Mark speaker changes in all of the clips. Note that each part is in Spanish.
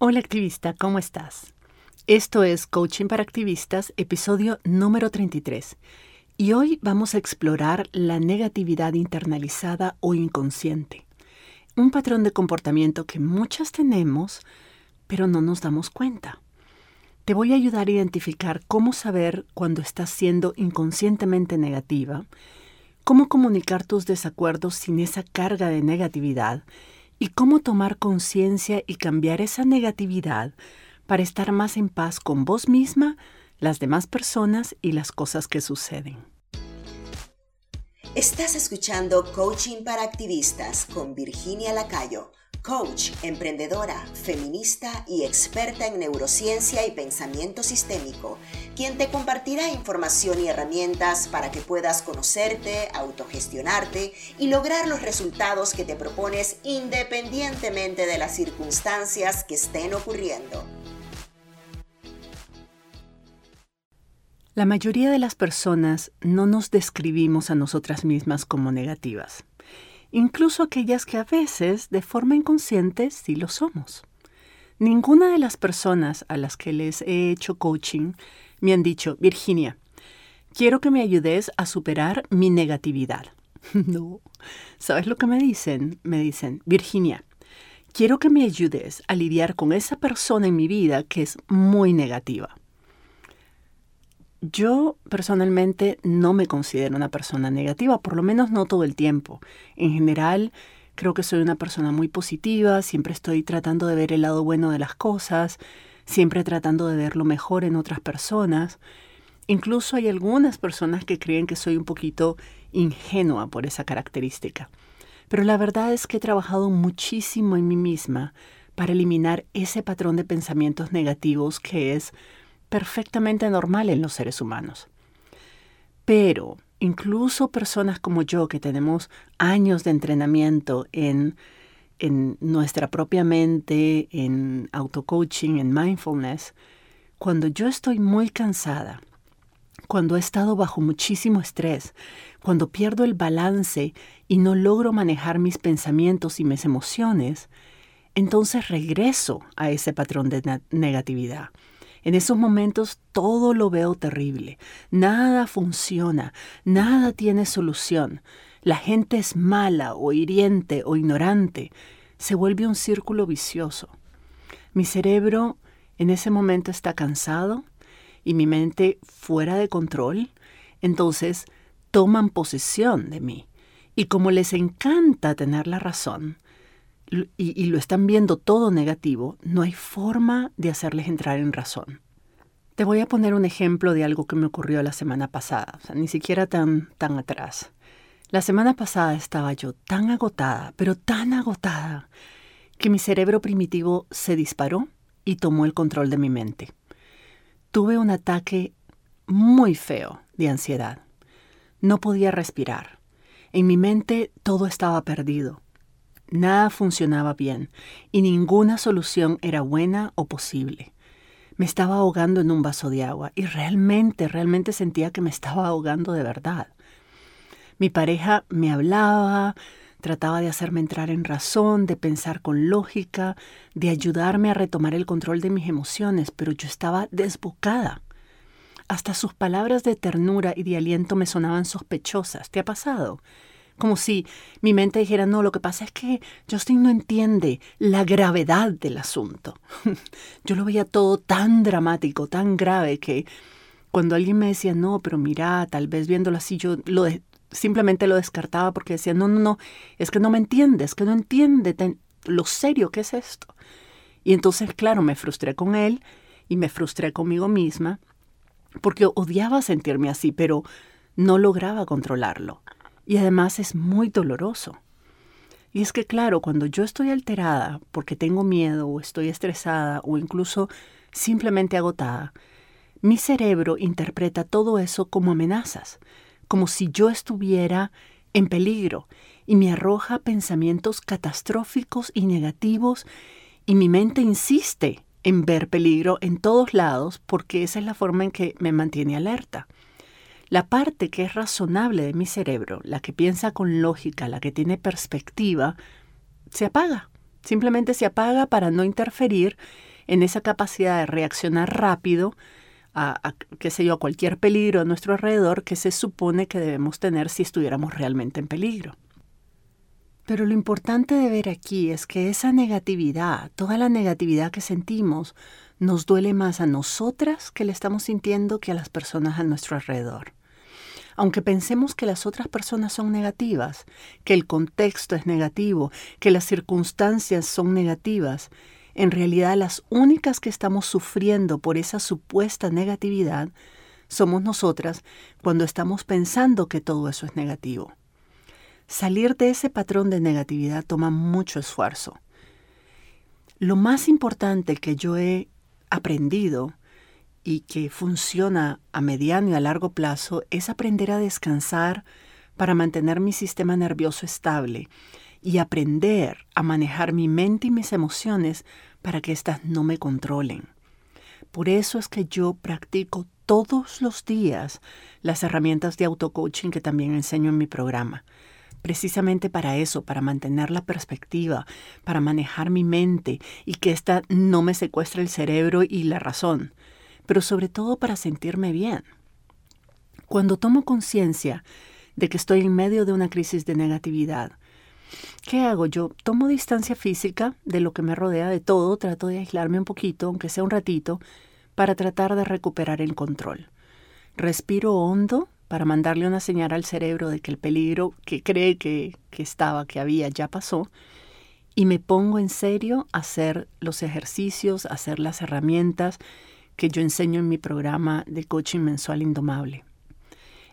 Speaker 1: Hola activista, ¿cómo estás? Esto es Coaching para Activistas, episodio número 33. Y hoy vamos a explorar la negatividad internalizada o inconsciente. Un patrón de comportamiento que muchas tenemos, pero no nos damos cuenta. Te voy a ayudar a identificar cómo saber cuando estás siendo inconscientemente negativa, cómo comunicar tus desacuerdos sin esa carga de negatividad y cómo tomar conciencia y cambiar esa negatividad para estar más en paz con vos misma, las demás personas y las cosas que suceden.
Speaker 2: Estás escuchando Coaching para Activistas con Virginia Lacayo coach, emprendedora, feminista y experta en neurociencia y pensamiento sistémico, quien te compartirá información y herramientas para que puedas conocerte, autogestionarte y lograr los resultados que te propones independientemente de las circunstancias que estén ocurriendo.
Speaker 1: La mayoría de las personas no nos describimos a nosotras mismas como negativas incluso aquellas que a veces, de forma inconsciente, sí lo somos. Ninguna de las personas a las que les he hecho coaching me han dicho, Virginia, quiero que me ayudes a superar mi negatividad. no. ¿Sabes lo que me dicen? Me dicen, Virginia, quiero que me ayudes a lidiar con esa persona en mi vida que es muy negativa. Yo personalmente no me considero una persona negativa, por lo menos no todo el tiempo. En general, creo que soy una persona muy positiva, siempre estoy tratando de ver el lado bueno de las cosas, siempre tratando de ver lo mejor en otras personas. Incluso hay algunas personas que creen que soy un poquito ingenua por esa característica. Pero la verdad es que he trabajado muchísimo en mí misma para eliminar ese patrón de pensamientos negativos que es perfectamente normal en los seres humanos. Pero incluso personas como yo que tenemos años de entrenamiento en, en nuestra propia mente, en auto-coaching, en mindfulness, cuando yo estoy muy cansada, cuando he estado bajo muchísimo estrés, cuando pierdo el balance y no logro manejar mis pensamientos y mis emociones, entonces regreso a ese patrón de negatividad. En esos momentos todo lo veo terrible, nada funciona, nada tiene solución, la gente es mala o hiriente o ignorante, se vuelve un círculo vicioso. Mi cerebro en ese momento está cansado y mi mente fuera de control, entonces toman posesión de mí. Y como les encanta tener la razón, y, lo están viendo todo negativo, no hay forma de hacerles entrar en razón. Te voy a poner un ejemplo de algo que me ocurrió la semana pasada, ni siquiera tan, tan atrás. La semana pasada estaba yo tan agotada, pero tan agotada, que mi cerebro primitivo se disparó y tomó el control de mi mente. Tuve un ataque muy feo de ansiedad. No podía respirar. En mi mente todo estaba perdido. Nada funcionaba bien y ninguna solución era buena o posible. Me estaba ahogando en un vaso de agua y realmente, realmente sentía que me estaba ahogando de verdad. Mi pareja me hablaba, trataba de hacerme entrar en razón, de pensar con lógica, de ayudarme a retomar el control de mis emociones, pero yo estaba desbocada. Hasta sus palabras de ternura y de aliento me sonaban sospechosas. ¿Te ha pasado? Como si mi mente dijera, no, lo que pasa es que Justin no entiende la gravedad del asunto. yo lo veía todo tan dramático, tan grave, que cuando alguien me decía, no, pero mira, tal vez viéndolo así, yo lo simplemente lo descartaba porque decía, no, no, no, es que no me entiende, es que no entiende lo serio que es esto. Y entonces, claro, me frustré con él y me frustré conmigo misma porque odiaba sentirme así, pero no lograba controlarlo y además es muy doloroso. Y es que claro, cuando yo estoy alterada porque tengo miedo o estoy estresada o incluso simplemente agotada, mi cerebro interpreta todo eso como amenazas, como si yo estuviera en peligro y me arroja pensamientos catastróficos y negativos y mi mente insiste en ver peligro en todos lados porque esa es la forma en que me mantiene alerta. La parte que es razonable de mi cerebro, la que piensa con lógica, la que tiene perspectiva, se apaga. Simplemente se apaga para no interferir en esa capacidad de reaccionar rápido a, qué sé yo, a cualquier peligro a nuestro alrededor que se supone que debemos tener si estuviéramos realmente en peligro. Pero lo importante de ver aquí es que esa negatividad, toda la negatividad que sentimos, nos duele más a nosotras que le estamos sintiendo que a las personas a nuestro alrededor. Aunque pensemos que las otras personas son negativas, que el contexto es negativo, que las circunstancias son negativas, en realidad las únicas que estamos sufriendo por esa supuesta negatividad somos nosotras cuando estamos pensando que todo eso es negativo. Salir de ese patrón de negatividad toma mucho esfuerzo. Lo más importante que yo he aprendido y que funciona a mediano y a largo plazo es aprender a descansar para mantener mi sistema nervioso estable y aprender a manejar mi mente y mis emociones para que éstas no me controlen. Por eso es que yo practico todos los días las herramientas de auto-coaching que también enseño en mi programa. Precisamente para eso, para mantener la perspectiva, para manejar mi mente y que ésta no me secuestre el cerebro y la razón, pero sobre todo para sentirme bien. Cuando tomo conciencia de que estoy en medio de una crisis de negatividad, ¿Qué hago? Yo tomo distancia física de lo que me rodea, de todo, trato de aislarme un poquito, aunque sea un ratito, para tratar de recuperar el control. Respiro hondo para mandarle una señal al cerebro de que el peligro que cree que, que estaba, que había, ya pasó, y me pongo en serio a hacer los ejercicios, a hacer las herramientas que yo enseño en mi programa de coaching mensual indomable.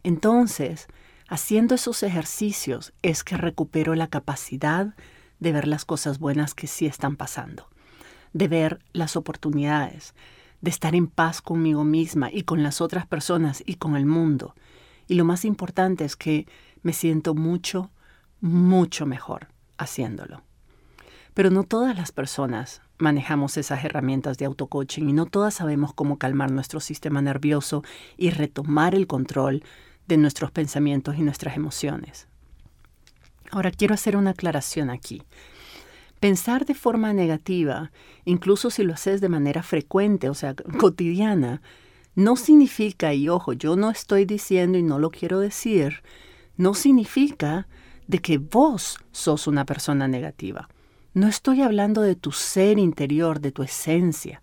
Speaker 1: Entonces, Haciendo esos ejercicios es que recupero la capacidad de ver las cosas buenas que sí están pasando, de ver las oportunidades, de estar en paz conmigo misma y con las otras personas y con el mundo. Y lo más importante es que me siento mucho, mucho mejor haciéndolo. Pero no todas las personas manejamos esas herramientas de autocoaching y no todas sabemos cómo calmar nuestro sistema nervioso y retomar el control de nuestros pensamientos y nuestras emociones. Ahora quiero hacer una aclaración aquí. Pensar de forma negativa, incluso si lo haces de manera frecuente, o sea, cotidiana, no significa, y ojo, yo no estoy diciendo y no lo quiero decir, no significa de que vos sos una persona negativa. No estoy hablando de tu ser interior, de tu esencia.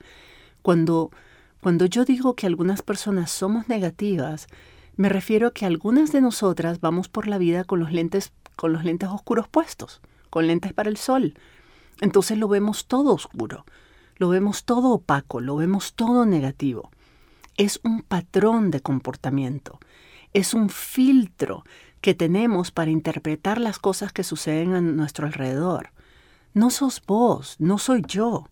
Speaker 1: Cuando, cuando yo digo que algunas personas somos negativas, me refiero a que algunas de nosotras vamos por la vida con los lentes, con los lentes oscuros puestos, con lentes para el sol. Entonces lo vemos todo oscuro, lo vemos todo opaco, lo vemos todo negativo. Es un patrón de comportamiento, es un filtro que tenemos para interpretar las cosas que suceden a nuestro alrededor. No sos vos, no soy yo.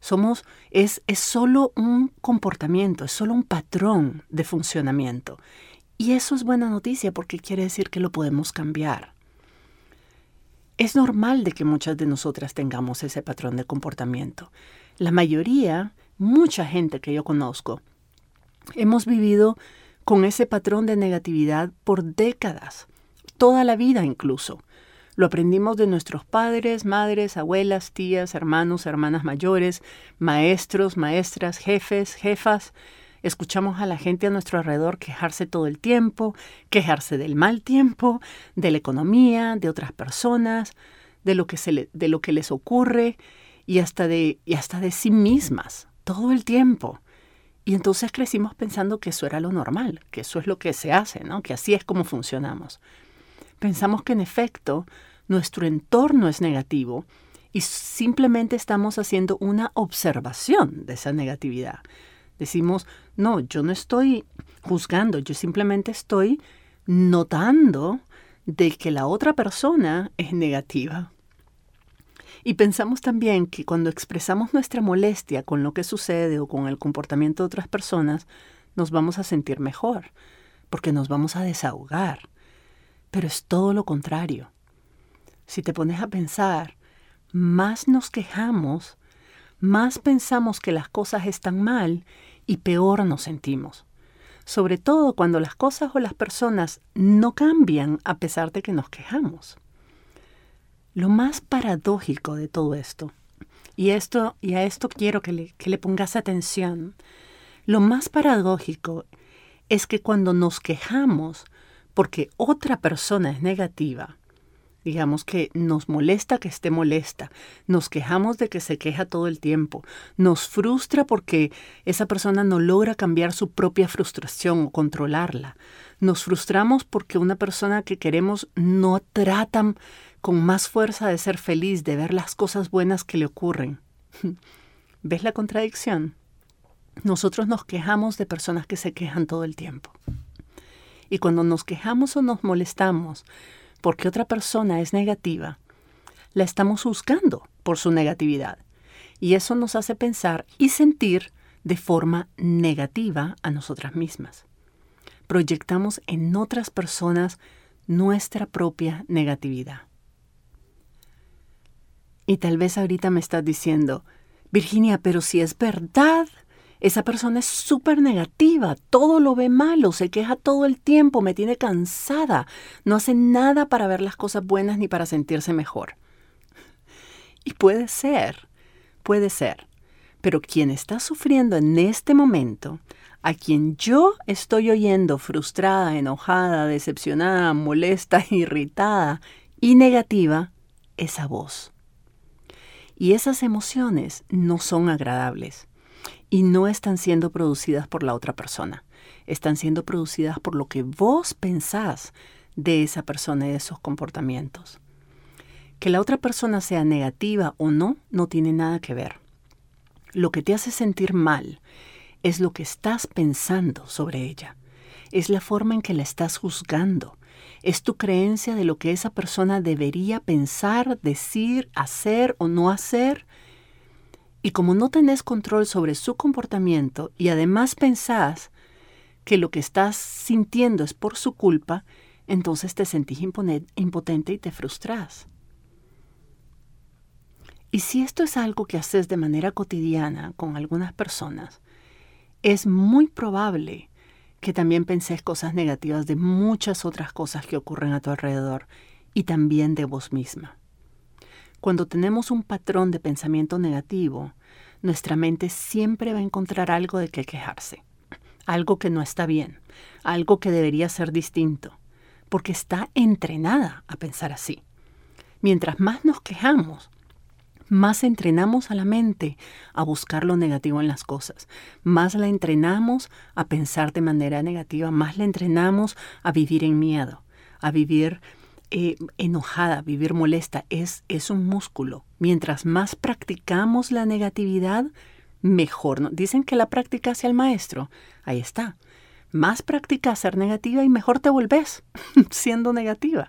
Speaker 1: Somos, es, es solo un comportamiento, es solo un patrón de funcionamiento. Y eso es buena noticia porque quiere decir que lo podemos cambiar. Es normal de que muchas de nosotras tengamos ese patrón de comportamiento. La mayoría, mucha gente que yo conozco, hemos vivido con ese patrón de negatividad por décadas, toda la vida incluso. Lo aprendimos de nuestros padres, madres, abuelas, tías, hermanos, hermanas mayores, maestros, maestras, jefes, jefas. Escuchamos a la gente a nuestro alrededor quejarse todo el tiempo, quejarse del mal tiempo, de la economía, de otras personas, de lo que, se de lo que les ocurre y hasta, de, y hasta de sí mismas, todo el tiempo. Y entonces crecimos pensando que eso era lo normal, que eso es lo que se hace, ¿no? que así es como funcionamos. Pensamos que en efecto nuestro entorno es negativo y simplemente estamos haciendo una observación de esa negatividad. Decimos, no, yo no estoy juzgando, yo simplemente estoy notando de que la otra persona es negativa. Y pensamos también que cuando expresamos nuestra molestia con lo que sucede o con el comportamiento de otras personas, nos vamos a sentir mejor, porque nos vamos a desahogar. Pero es todo lo contrario. Si te pones a pensar, más nos quejamos, más pensamos que las cosas están mal y peor nos sentimos. Sobre todo cuando las cosas o las personas no cambian a pesar de que nos quejamos. Lo más paradójico de todo esto y, esto, y a esto quiero que le, que le pongas atención, lo más paradójico es que cuando nos quejamos porque otra persona es negativa, digamos que nos molesta que esté molesta, nos quejamos de que se queja todo el tiempo, nos frustra porque esa persona no logra cambiar su propia frustración o controlarla, nos frustramos porque una persona que queremos no trata con más fuerza de ser feliz, de ver las cosas buenas que le ocurren. ¿Ves la contradicción? Nosotros nos quejamos de personas que se quejan todo el tiempo. Y cuando nos quejamos o nos molestamos porque otra persona es negativa, la estamos juzgando por su negatividad. Y eso nos hace pensar y sentir de forma negativa a nosotras mismas. Proyectamos en otras personas nuestra propia negatividad. Y tal vez ahorita me estás diciendo, Virginia, pero si es verdad, esa persona es súper negativa, todo lo ve malo, se queja todo el tiempo, me tiene cansada, no hace nada para ver las cosas buenas ni para sentirse mejor. Y puede ser, puede ser, pero quien está sufriendo en este momento, a quien yo estoy oyendo frustrada, enojada, decepcionada, molesta, irritada y negativa, es a vos. Y esas emociones no son agradables y no están siendo producidas por la otra persona. Están siendo producidas por lo que vos pensás de esa persona y de esos comportamientos. Que la otra persona sea negativa o no, no tiene nada que ver. Lo que te hace sentir mal es lo que estás pensando sobre ella. Es la forma en que la estás juzgando. Es tu creencia de lo que esa persona debería pensar, decir, hacer o no hacer y como no tenés control sobre su comportamiento y además pensás que lo que estás sintiendo es por su culpa, entonces te sentís impotente y te frustras. Y si esto es algo que haces de manera cotidiana con algunas personas, es muy probable que también pensés cosas negativas de muchas otras cosas que ocurren a tu alrededor y también de vos misma. Cuando tenemos un patrón de pensamiento negativo, nuestra mente siempre va a encontrar algo de qué quejarse, algo que no está bien, algo que debería ser distinto, porque está entrenada a pensar así. Mientras más nos quejamos, más entrenamos a la mente a buscar lo negativo en las cosas, más la entrenamos a pensar de manera negativa, más la entrenamos a vivir en miedo, a vivir eh, enojada, vivir molesta, es, es un músculo. Mientras más practicamos la negatividad, mejor. Dicen que la práctica hacia el maestro. Ahí está. Más practicas ser negativa y mejor te volvés siendo negativa.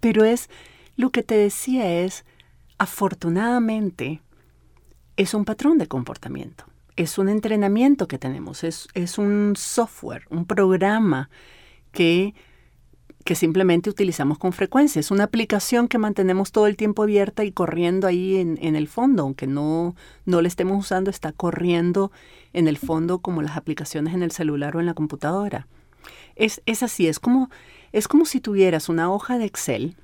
Speaker 1: Pero es, lo que te decía es, afortunadamente, es un patrón de comportamiento. Es un entrenamiento que tenemos, es, es un software, un programa que que simplemente utilizamos con frecuencia. Es una aplicación que mantenemos todo el tiempo abierta y corriendo ahí en, el fondo, aunque no, no la estemos usando, está corriendo en el fondo como las aplicaciones en el celular o en la computadora. Es, es así, es como, es como si tuvieras una hoja de Excel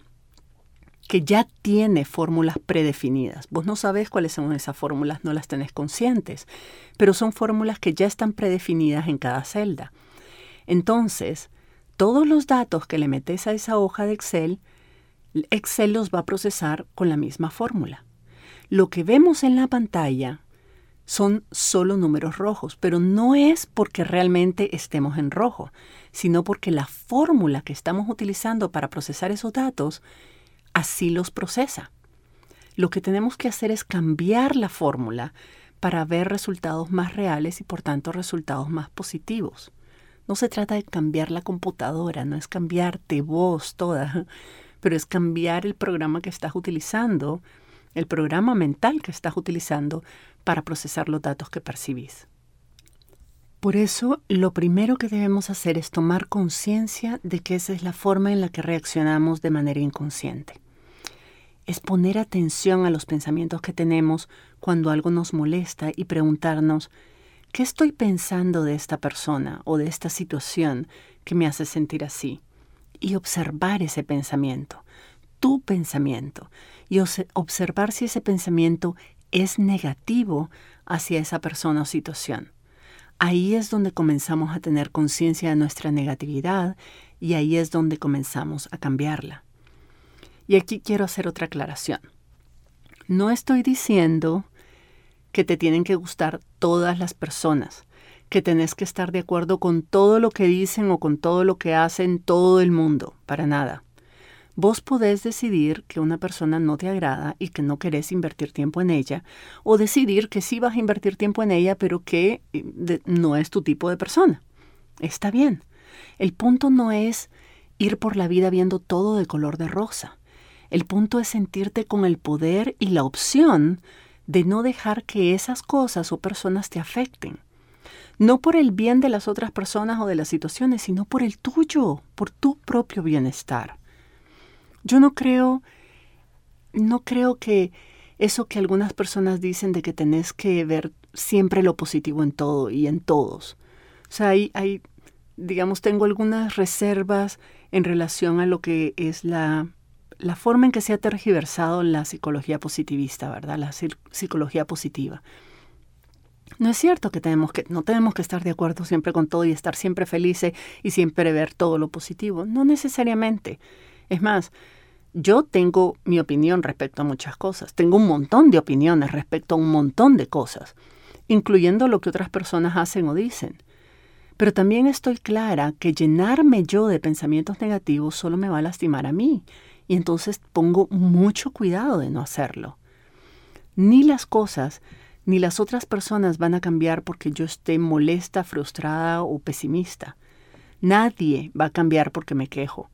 Speaker 1: que ya tiene fórmulas predefinidas. Vos no sabés cuáles son esas fórmulas, no las tenés conscientes, pero son fórmulas que ya están predefinidas en cada celda. Entonces, todos los datos que le metes a esa hoja de Excel, Excel los va a procesar con la misma fórmula. Lo que vemos en la pantalla son solo números rojos, pero no es porque realmente estemos en rojo, sino porque la fórmula que estamos utilizando para procesar esos datos así los procesa. Lo que tenemos que hacer es cambiar la fórmula para ver resultados más reales y por tanto resultados más positivos. No se trata de cambiar la computadora, no es cambiarte vos toda, pero es cambiar el programa que estás utilizando, el programa mental que estás utilizando para procesar los datos que percibís. Por eso, lo primero que debemos hacer es tomar conciencia de que esa es la forma en la que reaccionamos de manera inconsciente. Es poner atención a los pensamientos que tenemos cuando algo nos molesta y preguntarnos, ¿Qué estoy pensando de esta persona o de esta situación que me hace sentir así? Y observar ese pensamiento. tu pensamiento y observar si ese pensamiento es negativo hacia esa persona o situación. Ahí es donde comenzamos a tener conciencia de nuestra negatividad y ahí es donde comenzamos a cambiarla. Y aquí quiero hacer otra aclaración. No estoy diciendo que te tienen que gustar todas las personas, que tenés que estar de acuerdo con todo lo que dicen o con todo lo que hacen todo el mundo, para nada. Vos podés decidir que una persona no te agrada y que no querés invertir tiempo en ella, o decidir que sí vas a invertir tiempo en ella, pero que eh, no es tu tipo de persona. Está bien. El punto no es ir por la vida viendo todo de color de rosa. El punto es sentirte con el poder y la opción de no dejar que esas cosas o personas te afecten. No por el bien de las otras personas o de las situaciones, sino por el tuyo, por tu propio bienestar. Yo no creo, no creo que eso que algunas personas dicen de que tenés que ver siempre lo positivo en todo y en todos. O sea, hay, hay digamos, tengo algunas reservas en relación a lo que es la, la forma en que se ha tergiversado la psicología positivista, ¿verdad? La psicología positiva. No es cierto que tenemos que no tenemos que estar de acuerdo siempre con todo y estar siempre felices y siempre ver todo lo positivo, no necesariamente. Es más, yo tengo mi opinión respecto a muchas cosas, tengo un montón de opiniones respecto a un montón de cosas, incluyendo lo que otras personas hacen o dicen. Pero también estoy clara que llenarme yo de pensamientos negativos solo me va a lastimar a mí, y entonces pongo mucho cuidado de no hacerlo. Ni las cosas ni las otras personas van a cambiar porque yo esté molesta, frustrada o pesimista. Nadie va a cambiar porque me quejo.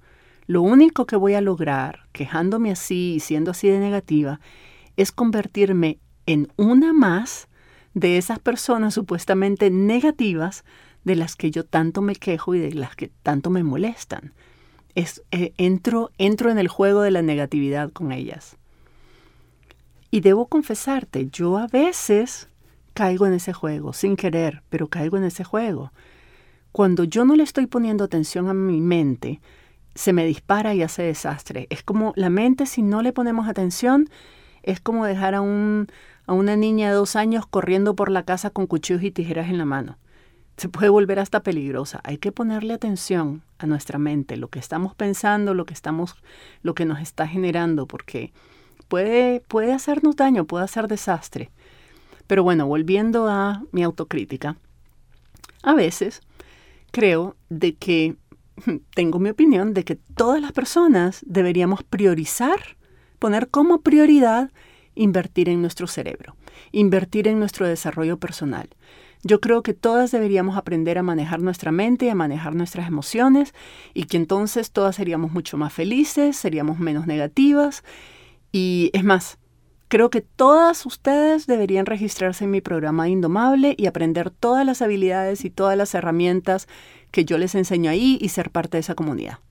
Speaker 1: Lo único que voy a lograr, quejándome así y siendo así de negativa, es convertirme en una más de esas personas supuestamente negativas de las que yo tanto me quejo y de las que tanto me molestan. Eh, entro, entro en el juego de la negatividad con ellas. Y debo confesarte, yo a veces caigo en ese juego, sin querer, pero caigo en ese juego. Cuando yo no le estoy poniendo atención a mi mente, se me dispara y hace desastre. Es como la mente, si no le ponemos atención, es como dejar a, un, a una niña de dos años corriendo por la casa con cuchillos y tijeras en la mano. Se puede volver hasta peligrosa. Hay que ponerle atención a nuestra mente, lo que estamos pensando, lo que estamos, lo que nos está generando, porque puede, puede hacernos daño, puede hacer desastre. Pero bueno, volviendo a mi autocrítica, a veces creo de que tengo mi opinión de que todas las personas deberíamos priorizar, poner como prioridad invertir en nuestro cerebro, invertir en nuestro desarrollo personal. Yo creo que todas deberíamos aprender a manejar nuestra mente y a manejar nuestras emociones y que entonces todas seríamos mucho más felices, seríamos menos negativas y es más, creo que todas ustedes deberían registrarse en mi programa Indomable y aprender todas las habilidades y todas las herramientas que yo les enseño ahí y ser parte de esa comunidad.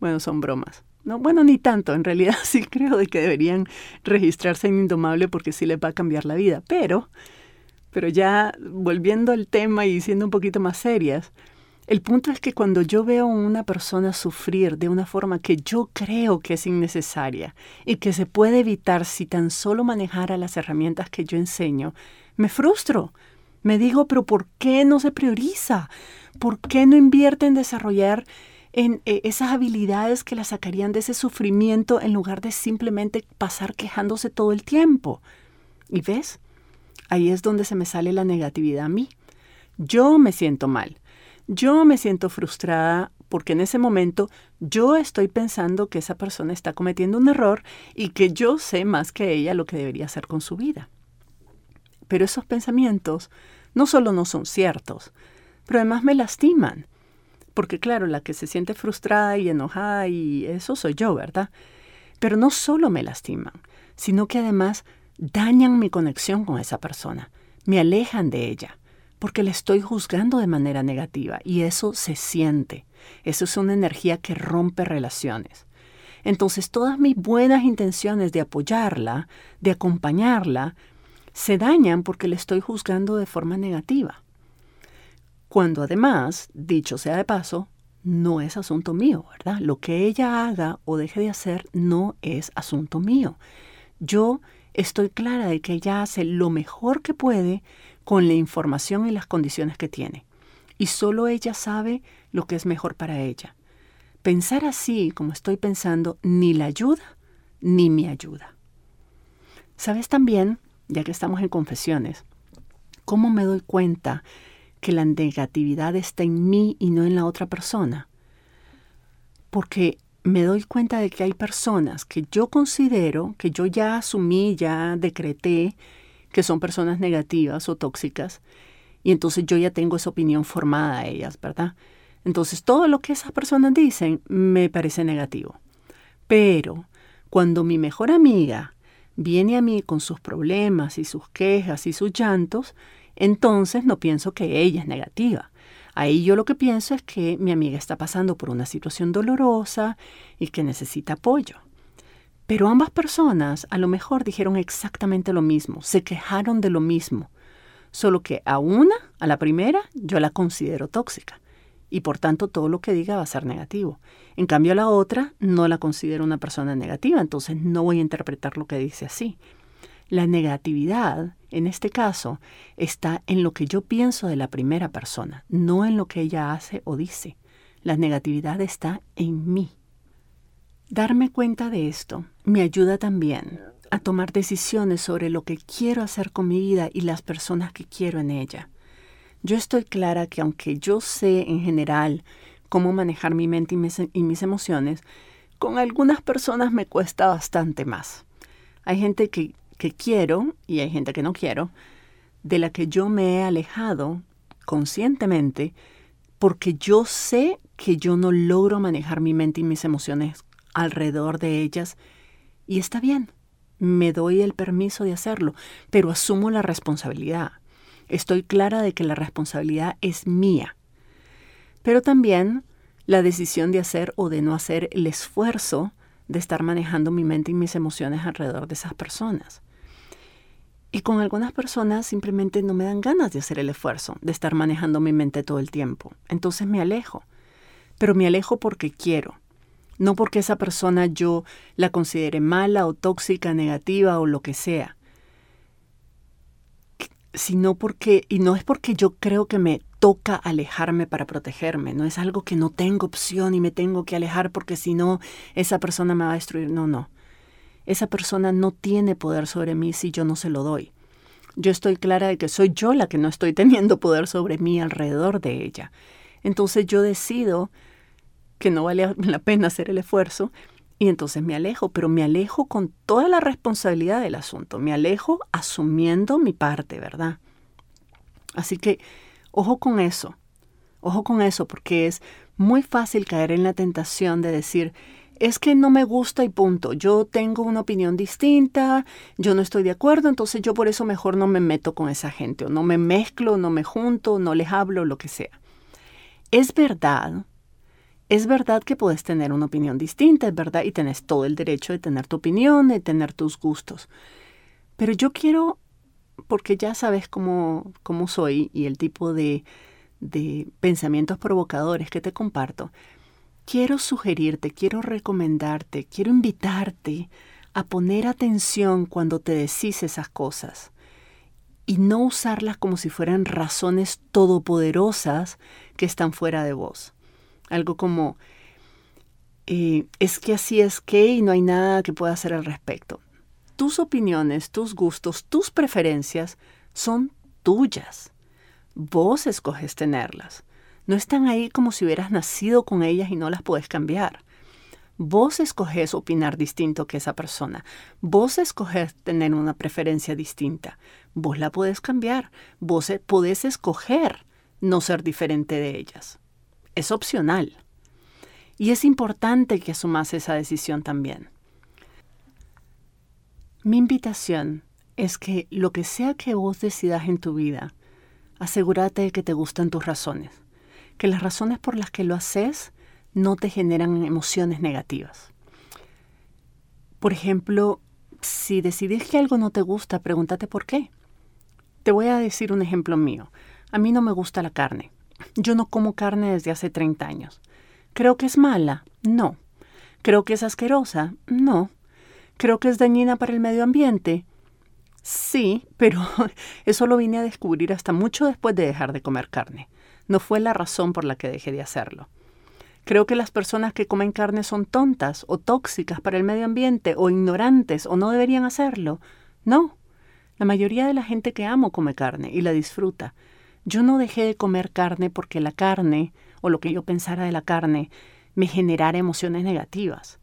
Speaker 1: Bueno, son bromas. No, bueno, ni tanto. En realidad sí creo de que deberían registrarse en Indomable porque sí les va a cambiar la vida. Pero, pero ya volviendo al tema y siendo un poquito más serias, el punto es que cuando yo veo a una persona sufrir de una forma que yo creo que es innecesaria y que se puede evitar si tan solo manejara las herramientas que yo enseño, me frustro, me digo, pero ¿por qué no se prioriza? ¿Por qué no invierte en desarrollar en eh, esas habilidades que la sacarían de ese sufrimiento en lugar de simplemente pasar quejándose todo el tiempo? ¿Y ves? Ahí es donde se me sale la negatividad a mí. Yo me siento mal. Yo me siento frustrada porque en ese momento yo estoy pensando que esa persona está cometiendo un error y que yo sé más que ella lo que debería hacer con su vida. Pero esos pensamientos no solo no son ciertos, pero además me lastiman. Porque claro, la que se siente frustrada y enojada y eso soy yo, ¿verdad? Pero no solo me lastiman, sino que además dañan mi conexión con esa persona, me alejan de ella, porque le estoy juzgando de manera negativa y eso se siente. Eso es una energía que rompe relaciones. Entonces todas mis buenas intenciones de apoyarla, de acompañarla, se dañan porque le estoy juzgando de forma negativa. Cuando además, dicho sea de paso, no es asunto mío, ¿verdad? Lo que ella haga o deje de hacer no es asunto mío. Yo estoy clara de que ella hace lo mejor que puede con la información y las condiciones que tiene. Y solo ella sabe lo que es mejor para ella. Pensar así, como estoy pensando, ni la ayuda ni me ayuda. ¿Sabes también, ya que estamos en confesiones, cómo me doy cuenta que la negatividad está en mí y no en la otra persona? Porque me doy cuenta de que hay personas que yo considero, que yo ya asumí, ya decreté, que son personas negativas o tóxicas, y entonces yo ya tengo esa opinión formada a ellas, ¿verdad? Entonces todo lo que esas personas dicen me parece negativo. Pero cuando mi mejor amiga viene a mí con sus problemas y sus quejas y sus llantos, entonces no pienso que ella es negativa. Ahí yo lo que pienso es que mi amiga está pasando por una situación dolorosa y que necesita apoyo. Pero ambas personas a lo mejor dijeron exactamente lo mismo, se quejaron de lo mismo, solo que a una, a la primera, yo la considero tóxica y por tanto todo lo que diga va a ser negativo. En cambio a la otra no la considero una persona negativa, entonces no voy a interpretar lo que dice así. La negatividad, en este caso, está en lo que yo pienso de la primera persona, no en lo que ella hace o dice. La negatividad está en mí. Darme cuenta de esto me ayuda también a tomar decisiones sobre lo que quiero hacer con mi vida y las personas que quiero en ella. Yo estoy clara que aunque yo sé en general cómo manejar mi mente y mis, y mis emociones, con algunas personas me cuesta bastante más. Hay gente que que quiero y hay gente que no quiero, de la que yo me he alejado conscientemente porque yo sé que yo no logro manejar mi mente y mis emociones alrededor de ellas y está bien, me doy el permiso de hacerlo, pero asumo la responsabilidad. Estoy clara de que la responsabilidad es mía. Pero también la decisión de hacer o de no hacer el esfuerzo de estar manejando mi mente y mis emociones alrededor de esas personas. Y con algunas personas simplemente no me dan ganas de hacer el esfuerzo, de estar manejando mi mente todo el tiempo. Entonces me alejo. Pero me alejo porque quiero. No porque esa persona yo la considere mala o tóxica, negativa o lo que sea. Sino porque, y no es porque yo creo que me toca alejarme para protegerme, no es algo que no tengo opción y me tengo que alejar porque si no, esa persona me va a destruir. No, no esa persona no tiene poder sobre mí si yo no se lo doy. Yo estoy clara de que soy yo la que no estoy teniendo poder sobre mí alrededor de ella. Entonces yo decido que no vale la pena hacer el esfuerzo y entonces me alejo, pero me alejo con toda la responsabilidad del asunto, me alejo asumiendo mi parte, ¿verdad? Así que ojo con eso, ojo con eso, porque es muy fácil caer en la tentación de decir, es que no me gusta y punto. Yo tengo una opinión distinta, yo no estoy de acuerdo, entonces yo por eso mejor no me meto con esa gente, o no me mezclo, no me junto, no les hablo, lo que sea. Es verdad, es verdad que puedes tener una opinión distinta, es verdad, y tenés todo el derecho de tener tu opinión, de tener tus gustos. Pero yo quiero, porque ya sabes cómo, cómo soy y el tipo de, de pensamientos provocadores que te comparto, quiero sugerirte, quiero recomendarte, quiero invitarte a poner atención cuando te decís esas cosas y no usarlas como si fueran razones todopoderosas que están fuera de vos. Algo como, eh, es que así es que y no hay nada que pueda hacer al respecto. Tus opiniones, tus gustos, tus preferencias son tuyas. Vos escoges tenerlas. No están ahí como si hubieras nacido con ellas y no las puedes cambiar. Vos escoges opinar distinto que esa persona. Vos escoges tener una preferencia distinta. Vos la puedes cambiar. Vos e, podés escoger no ser diferente de ellas. Es opcional. Y es importante que asumas esa decisión también. Mi invitación es que lo que sea que vos decidas en tu vida, asegúrate de que te gustan tus razones que las razones por las que lo haces no te generan emociones negativas. Por ejemplo, si decides que algo no te gusta, pregúntate por qué. Te voy a decir un ejemplo mío. A mí no me gusta la carne. Yo no como carne desde hace 30 años. ¿Creo que es mala? No. ¿Creo que es asquerosa? No. ¿Creo que es dañina para el medio ambiente? Sí, pero eso lo vine a descubrir hasta mucho después de dejar de comer carne. No fue la razón por la que dejé de hacerlo. Creo que las personas que comen carne son tontas o tóxicas para el medio ambiente o ignorantes o no deberían hacerlo. No. La mayoría de la gente que amo come carne y la disfruta. Yo no dejé de comer carne porque la carne, o lo que yo pensara de la carne, me generara emociones negativas.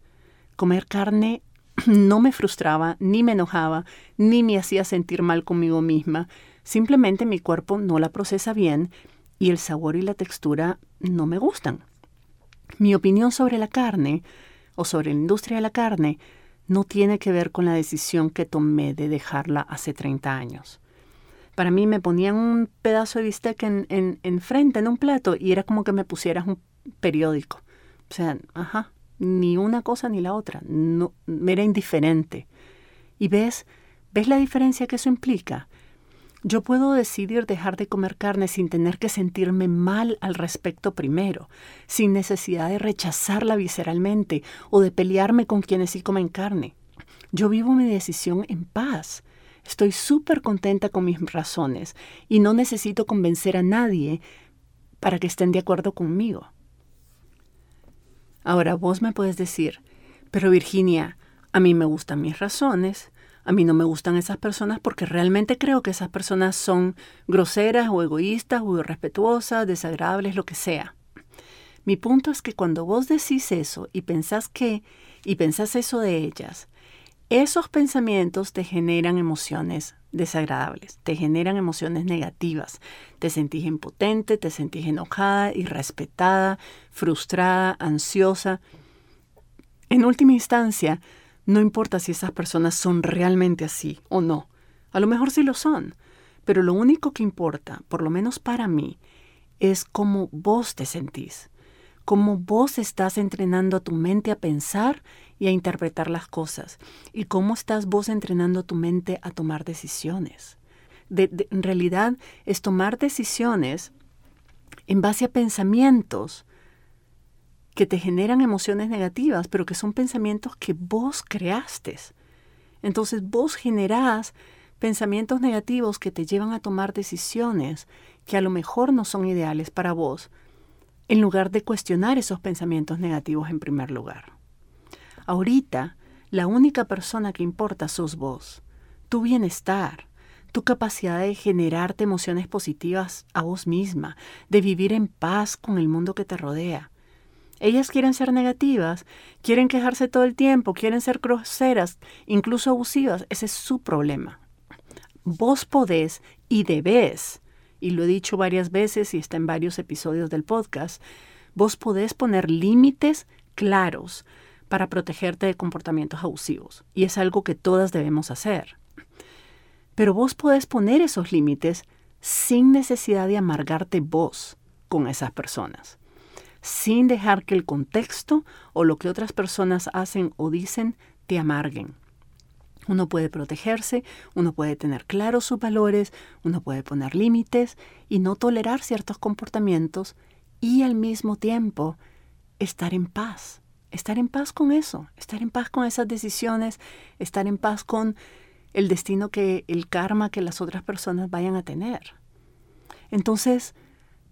Speaker 1: Comer carne no me frustraba, ni me enojaba, ni me hacía sentir mal conmigo misma. Simplemente mi cuerpo no la procesa bien y el sabor y la textura no me gustan. Mi opinión sobre la carne o sobre la industria de la carne no tiene que ver con la decisión que tomé de dejarla hace 30 años. Para mí me ponían un pedazo de bistec en, en, en frente, en un plato, y era como que me pusieras un periódico. O sea, ajá, ni una cosa ni la otra. No, me era indiferente. Y ves, ves la diferencia que eso implica. Yo puedo decidir dejar de comer carne sin tener que sentirme mal al respecto primero, sin necesidad de rechazarla visceralmente o de pelearme con quienes sí comen carne. Yo vivo mi decisión en paz. Estoy súper contenta con mis razones y no necesito convencer a nadie para que estén de acuerdo conmigo. Ahora vos me puedes decir, pero Virginia, a mí me gustan mis razones, a mí no me gustan esas personas porque realmente creo que esas personas son groseras o egoístas o irrespetuosas, desagradables, lo que sea. Mi punto es que cuando vos decís eso y pensás que, y pensás eso de ellas, esos pensamientos te generan emociones desagradables, te generan emociones negativas. Te sentís impotente, te sentís enojada, irrespetada, frustrada, ansiosa. En última instancia, no importa si esas personas son realmente así o no. A lo mejor sí lo son. Pero lo único que importa, por lo menos para mí, es cómo vos te sentís. Cómo vos estás entrenando a tu mente a pensar y a interpretar las cosas. Y cómo estás vos entrenando a tu mente a tomar decisiones. en realidad es tomar decisiones en base a pensamientos que te generan emociones negativas, pero que son pensamientos que vos creaste. Entonces vos generás pensamientos negativos que te llevan a tomar decisiones que a lo mejor no son ideales para vos, en lugar de cuestionar esos pensamientos negativos en primer lugar. Ahorita, la única persona que importa sos vos, tu bienestar, tu capacidad de generarte emociones positivas a vos misma, de vivir en paz con el mundo que te rodea. Ellas quieren ser negativas, quieren quejarse todo el tiempo, quieren ser groseras, incluso abusivas. Ese es su problema. Vos podés y debés, y lo he dicho varias veces y está en varios episodios del podcast, vos podés poner límites claros para protegerte de comportamientos abusivos. Y es algo que todas debemos hacer. Pero vos podés poner esos límites sin necesidad de amargarte vos con esas personas sin dejar que el contexto o lo que otras personas hacen o dicen te amarguen. Uno puede protegerse, uno puede tener claros sus valores, uno puede poner límites y no tolerar ciertos comportamientos y al mismo tiempo estar en paz. Estar en paz con eso, estar en paz con esas decisiones, estar en paz con el destino que, el karma que las otras personas vayan a tener. Entonces,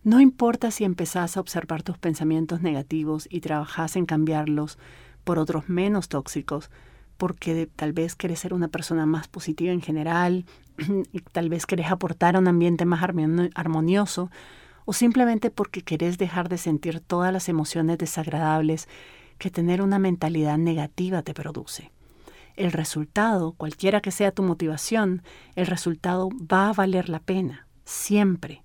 Speaker 1: no importa si empezás a observar tus pensamientos negativos y trabajás en cambiarlos por otros menos tóxicos, porque tal vez querés ser una persona más positiva en general, y tal vez querés aportar a un ambiente más armonioso, o simplemente porque querés dejar de sentir todas las emociones desagradables que tener una mentalidad negativa te produce. El resultado, cualquiera que sea tu motivación, el resultado va a valer la pena, siempre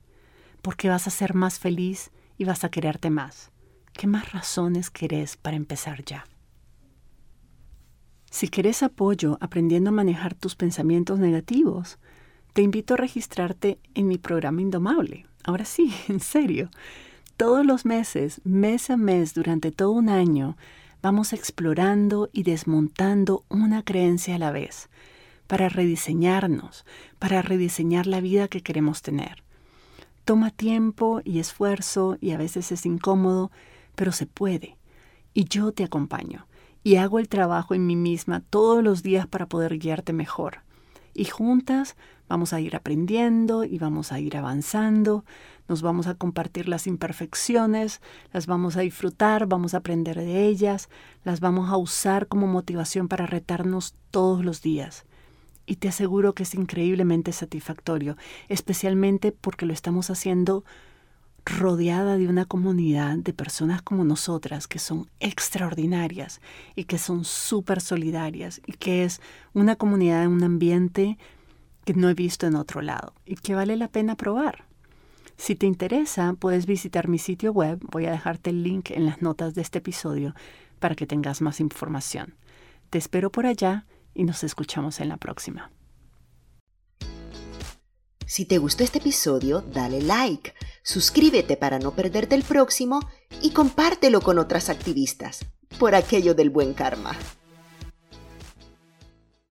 Speaker 1: porque vas a ser más feliz y vas a quererte más. ¿Qué más razones querés para empezar ya? Si querés apoyo aprendiendo a manejar tus pensamientos negativos, te invito a registrarte en mi programa Indomable. Ahora sí, en serio. Todos los meses, mes a mes, durante todo un año, vamos explorando y desmontando una creencia a la vez, para rediseñarnos, para rediseñar la vida que queremos tener. Toma tiempo y esfuerzo y a veces es incómodo, pero se puede. Y yo te acompaño y hago el trabajo en mí misma todos los días para poder guiarte mejor. Y juntas vamos a ir aprendiendo y vamos a ir avanzando, nos vamos a compartir las imperfecciones, las vamos a disfrutar, vamos a aprender de ellas, las vamos a usar como motivación para retarnos todos los días. Y te aseguro que es increíblemente satisfactorio, especialmente porque lo estamos haciendo rodeada de una comunidad de personas como nosotras que son extraordinarias y que son súper solidarias y que es una comunidad en un ambiente que no he visto en otro lado y que vale la pena probar. Si te interesa, puedes visitar mi sitio web, voy a dejarte el link en las notas de este episodio para que tengas más información. Te espero por allá y nos escuchamos en la próxima.
Speaker 2: Si te gustó este episodio, dale like, suscríbete para no perderte el próximo y compártelo con otras activistas, por aquello del buen karma.